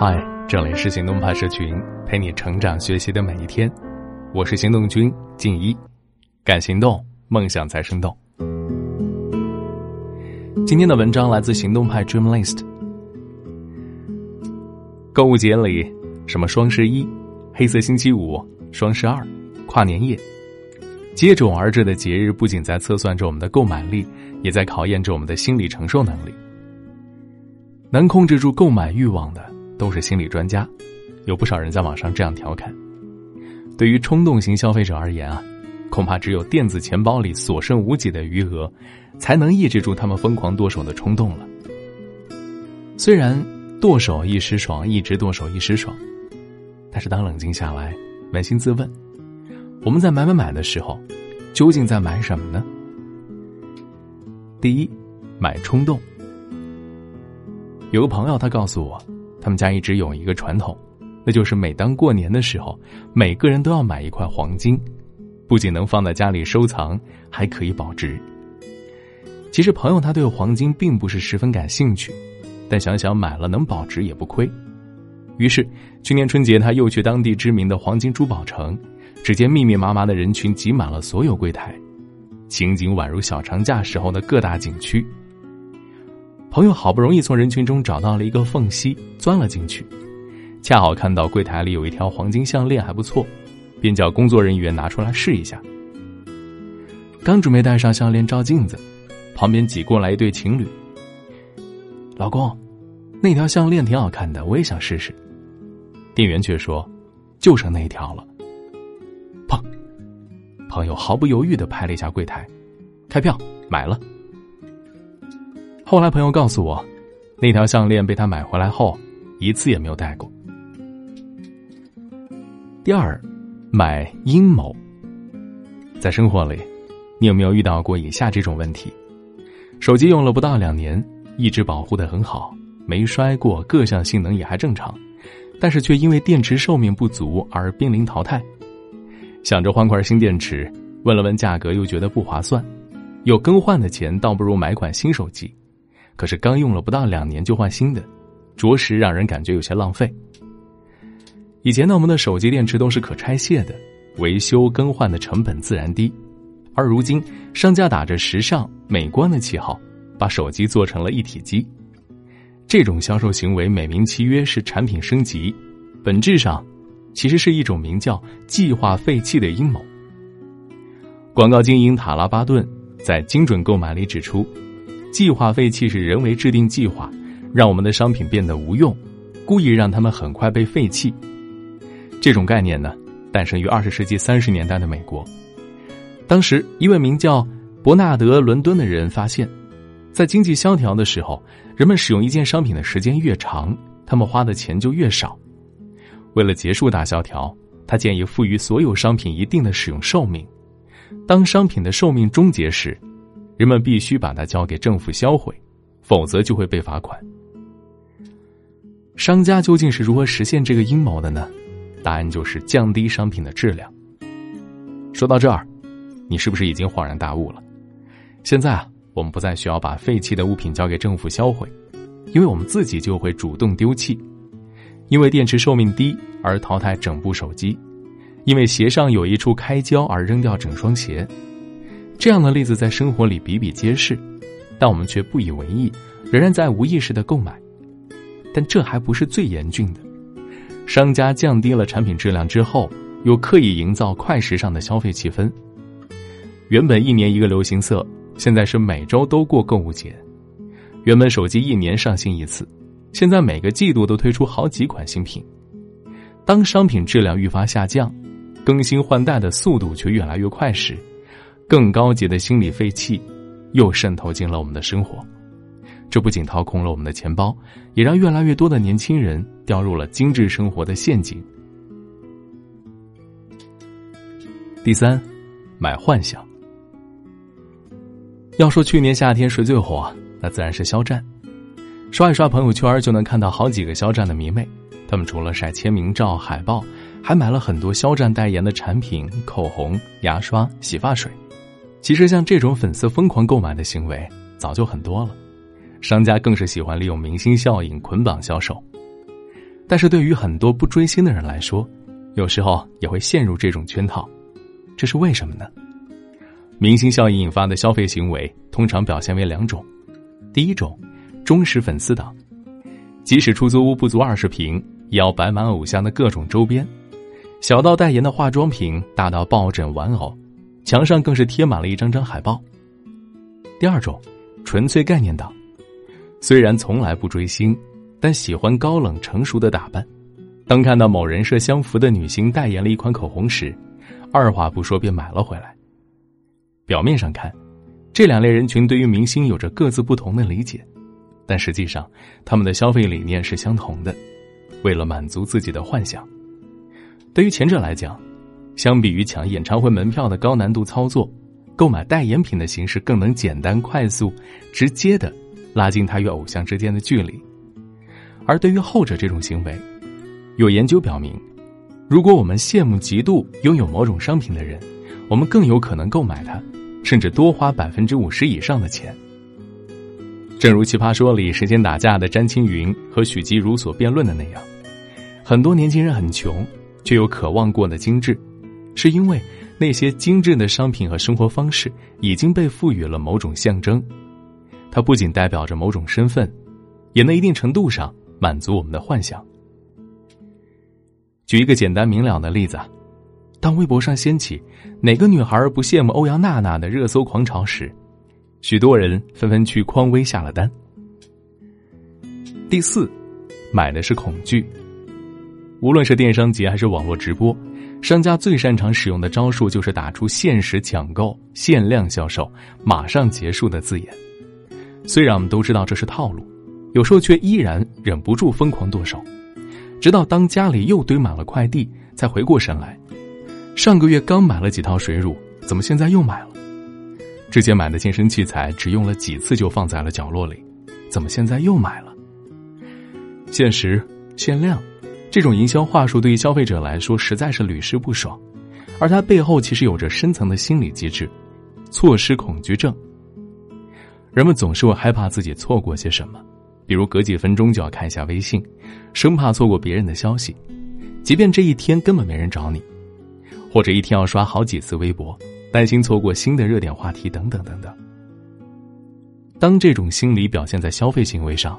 嗨，这里是行动派社群，陪你成长学习的每一天。我是行动君静一，敢行动，梦想才生动。今天的文章来自行动派 Dream List。购物节里，什么双十一、黑色星期五、双十二、跨年夜，接踵而至的节日不仅在测算着我们的购买力，也在考验着我们的心理承受能力。能控制住购买欲望的。都是心理专家，有不少人在网上这样调侃：对于冲动型消费者而言啊，恐怕只有电子钱包里所剩无几的余额，才能抑制住他们疯狂剁手的冲动了。虽然剁手一时爽，一直剁手一时爽，但是当冷静下来，扪心自问，我们在买买买的时候，究竟在买什么呢？第一，买冲动。有个朋友他告诉我。他们家一直有一个传统，那就是每当过年的时候，每个人都要买一块黄金，不仅能放在家里收藏，还可以保值。其实朋友他对黄金并不是十分感兴趣，但想想买了能保值也不亏，于是去年春节他又去当地知名的黄金珠宝城，只见密密麻麻的人群挤满了所有柜台，情景宛如小长假时候的各大景区。朋友好不容易从人群中找到了一个缝隙，钻了进去，恰好看到柜台里有一条黄金项链，还不错，便叫工作人员拿出来试一下。刚准备戴上项链照镜子，旁边挤过来一对情侣。老公，那条项链挺好看的，我也想试试。店员却说：“就剩那一条了。”砰！朋友毫不犹豫的拍了一下柜台，开票买了。后来朋友告诉我，那条项链被他买回来后，一次也没有戴过。第二，买阴谋。在生活里，你有没有遇到过以下这种问题？手机用了不到两年，一直保护的很好，没摔过，各项性能也还正常，但是却因为电池寿命不足而濒临淘汰。想着换块新电池，问了问价格，又觉得不划算，有更换的钱，倒不如买款新手机。可是刚用了不到两年就换新的，着实让人感觉有些浪费。以前呢，我们的手机电池都是可拆卸的，维修更换的成本自然低。而如今，商家打着时尚美观的旗号，把手机做成了一体机。这种销售行为美名其曰是产品升级，本质上其实是一种名叫“计划废弃”的阴谋。广告精英塔拉巴顿在《精准购买》里指出。计划废弃是人为制定计划，让我们的商品变得无用，故意让他们很快被废弃。这种概念呢，诞生于二十世纪三十年代的美国。当时，一位名叫伯纳德·伦敦的人发现，在经济萧条的时候，人们使用一件商品的时间越长，他们花的钱就越少。为了结束大萧条，他建议赋予所有商品一定的使用寿命。当商品的寿命终结时，人们必须把它交给政府销毁，否则就会被罚款。商家究竟是如何实现这个阴谋的呢？答案就是降低商品的质量。说到这儿，你是不是已经恍然大悟了？现在啊，我们不再需要把废弃的物品交给政府销毁，因为我们自己就会主动丢弃。因为电池寿命低而淘汰整部手机，因为鞋上有一处开胶而扔掉整双鞋。这样的例子在生活里比比皆是，但我们却不以为意，仍然在无意识的购买。但这还不是最严峻的，商家降低了产品质量之后，又刻意营造快时尚的消费气氛。原本一年一个流行色，现在是每周都过购物节；原本手机一年上新一次，现在每个季度都推出好几款新品。当商品质量愈发下降，更新换代的速度却越来越快时，更高级的心理废弃，又渗透进了我们的生活。这不仅掏空了我们的钱包，也让越来越多的年轻人掉入了精致生活的陷阱。第三，买幻想。要说去年夏天谁最火，那自然是肖战。刷一刷朋友圈，就能看到好几个肖战的迷妹。他们除了晒签名照、海报，还买了很多肖战代言的产品：口红、牙刷、洗发水。其实，像这种粉丝疯狂购买的行为早就很多了，商家更是喜欢利用明星效应捆绑销售。但是对于很多不追星的人来说，有时候也会陷入这种圈套，这是为什么呢？明星效应引发的消费行为通常表现为两种，第一种，忠实粉丝党，即使出租屋不足二十平，也要摆满偶像的各种周边，小到代言的化妆品，大到抱枕玩偶，墙上更是贴满了一张张海报。第二种，纯粹概念党，虽然从来不追星。但喜欢高冷成熟的打扮，当看到某人设相符的女星代言了一款口红时，二话不说便买了回来。表面上看，这两类人群对于明星有着各自不同的理解，但实际上他们的消费理念是相同的，为了满足自己的幻想。对于前者来讲，相比于抢演唱会门票的高难度操作，购买代言品的形式更能简单、快速、直接的拉近他与偶像之间的距离。而对于后者这种行为，有研究表明，如果我们羡慕、嫉妒拥有某种商品的人，我们更有可能购买它，甚至多花百分之五十以上的钱。正如《奇葩说》里时间打架的詹青云和许吉如所辩论的那样，很多年轻人很穷，却又渴望过得精致，是因为那些精致的商品和生活方式已经被赋予了某种象征，它不仅代表着某种身份，也能一定程度上。满足我们的幻想。举一个简单明了的例子，当微博上掀起“哪个女孩不羡慕欧阳娜娜”的热搜狂潮时，许多人纷纷去匡威下了单。第四，买的是恐惧。无论是电商节还是网络直播，商家最擅长使用的招数就是打出“限时抢购”“限量销售”“马上结束”的字眼。虽然我们都知道这是套路。有时候却依然忍不住疯狂剁手，直到当家里又堆满了快递，才回过神来。上个月刚买了几套水乳，怎么现在又买了？之前买的健身器材只用了几次就放在了角落里，怎么现在又买了？限时、限量，这种营销话术对于消费者来说实在是屡试不爽，而它背后其实有着深层的心理机制——错失恐惧症。人们总是会害怕自己错过些什么。比如隔几分钟就要看一下微信，生怕错过别人的消息，即便这一天根本没人找你，或者一天要刷好几次微博，担心错过新的热点话题等等等等。当这种心理表现在消费行为上，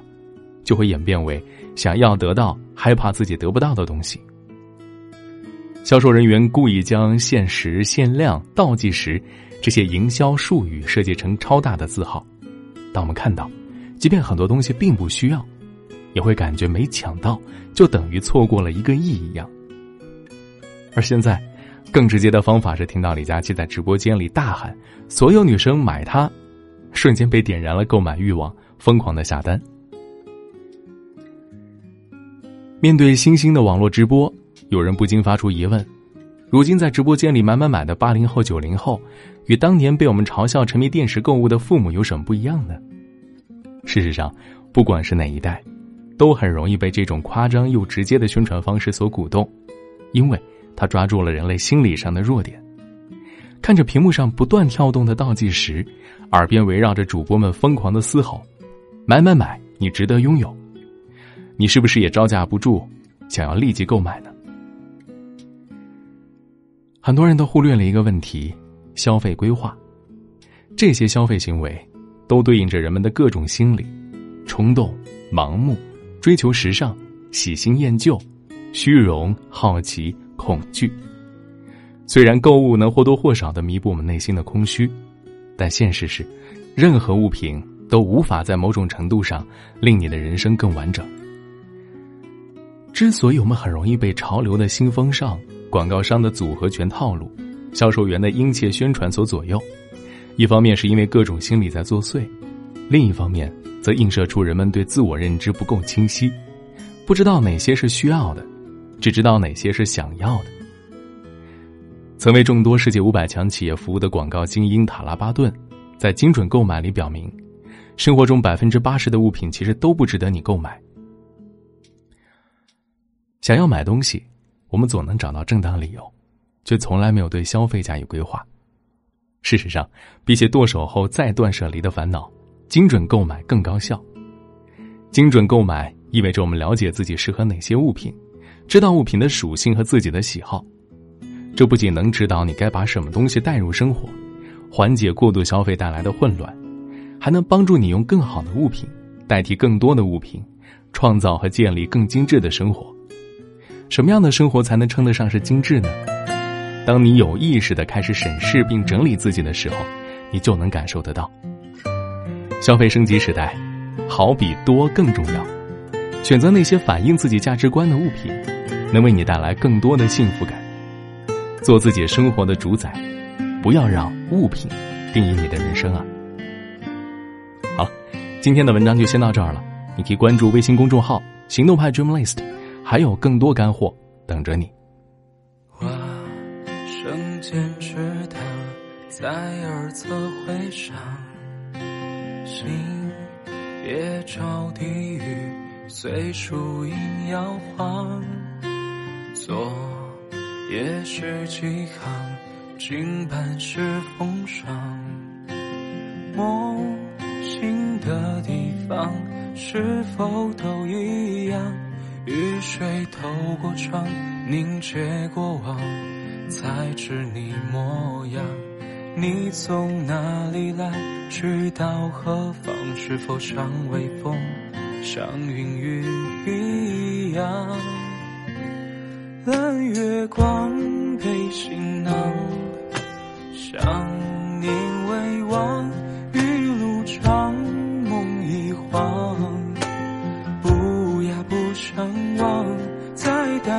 就会演变为想要得到害怕自己得不到的东西。销售人员故意将限时、限量、倒计时这些营销术语设计成超大的字号，当我们看到。即便很多东西并不需要，也会感觉没抢到就等于错过了一个亿一样。而现在，更直接的方法是听到李佳琦在直播间里大喊“所有女生买它”，瞬间被点燃了购买欲望，疯狂的下单。面对新兴的网络直播，有人不禁发出疑问：如今在直播间里买买买的八零后、九零后，与当年被我们嘲笑沉迷电视购物的父母有什么不一样呢？事实上，不管是哪一代，都很容易被这种夸张又直接的宣传方式所鼓动，因为他抓住了人类心理上的弱点。看着屏幕上不断跳动的倒计时，耳边围绕着主播们疯狂的嘶吼：“买买买，你值得拥有！”你是不是也招架不住，想要立即购买呢？很多人都忽略了一个问题：消费规划。这些消费行为。都对应着人们的各种心理：冲动、盲目、追求时尚、喜新厌旧、虚荣、好奇、恐惧。虽然购物能或多或少的弥补我们内心的空虚，但现实是，任何物品都无法在某种程度上令你的人生更完整。之所以我们很容易被潮流的新风尚、广告商的组合拳套路、销售员的殷切宣传所左右。一方面是因为各种心理在作祟，另一方面则映射出人们对自我认知不够清晰，不知道哪些是需要的，只知道哪些是想要的。曾为众多世界五百强企业服务的广告精英塔拉巴顿，在精准购买里表明，生活中百分之八十的物品其实都不值得你购买。想要买东西，我们总能找到正当理由，却从来没有对消费加以规划。事实上，比起剁手后再断舍离的烦恼，精准购买更高效。精准购买意味着我们了解自己适合哪些物品，知道物品的属性和自己的喜好。这不仅能指导你该把什么东西带入生活，缓解过度消费带来的混乱，还能帮助你用更好的物品代替更多的物品，创造和建立更精致的生活。什么样的生活才能称得上是精致呢？当你有意识的开始审视并整理自己的时候，你就能感受得到。消费升级时代，好比多更重要。选择那些反映自己价值观的物品，能为你带来更多的幸福感。做自己生活的主宰，不要让物品定义你的人生啊！好了，今天的文章就先到这儿了。你可以关注微信公众号“行动派 Dream List”，还有更多干货等着你。花生坚持的在耳侧回响，心也朝地狱随树影摇晃，昨夜是几行，经半世风霜。梦醒的地方是否都一样？雨水透过窗，凝结过往，才知你模样。你从哪里来？去到何方？是否像微风，像云雨一样？蓝月光背行囊，想念未忘，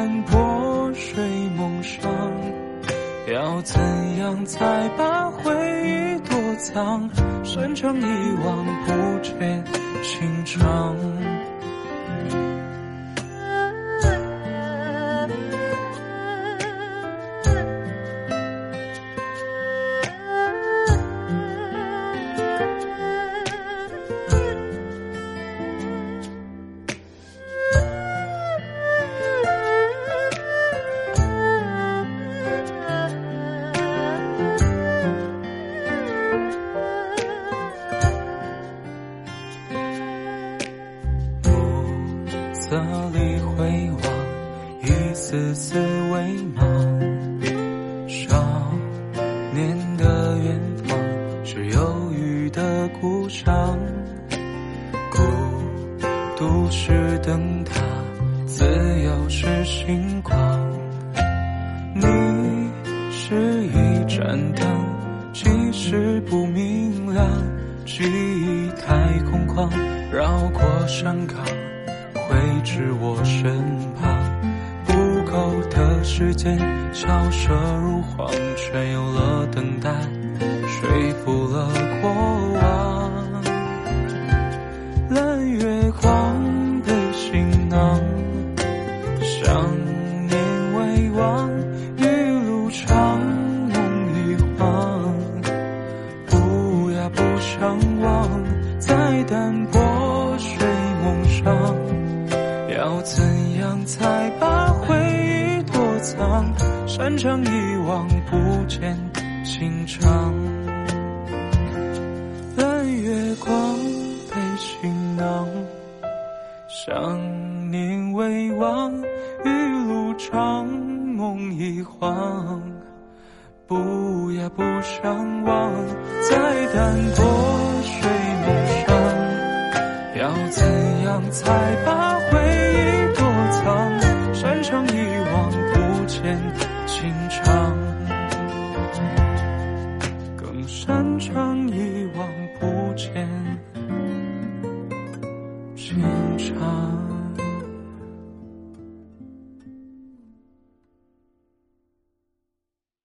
在淡泊睡梦上，要怎样才把回忆躲藏？深藏一往不见情长。微茫。少年的远方，是忧郁的故乡。孤独是灯塔，自由是星光。你是一盏灯，即使不明亮，记忆太空旷，绕过山岗。会至我身旁，够的时间，悄射如簧，却有了等待，说服了过往。蓝月光背行囊，想念未忘，一路长梦一晃，不呀不相忘，在淡泊藏？山长一望不见情长。蓝月光背行囊，想念未忘，一路长梦一晃，不呀不相忘，在淡泊睡梦上，要怎样才把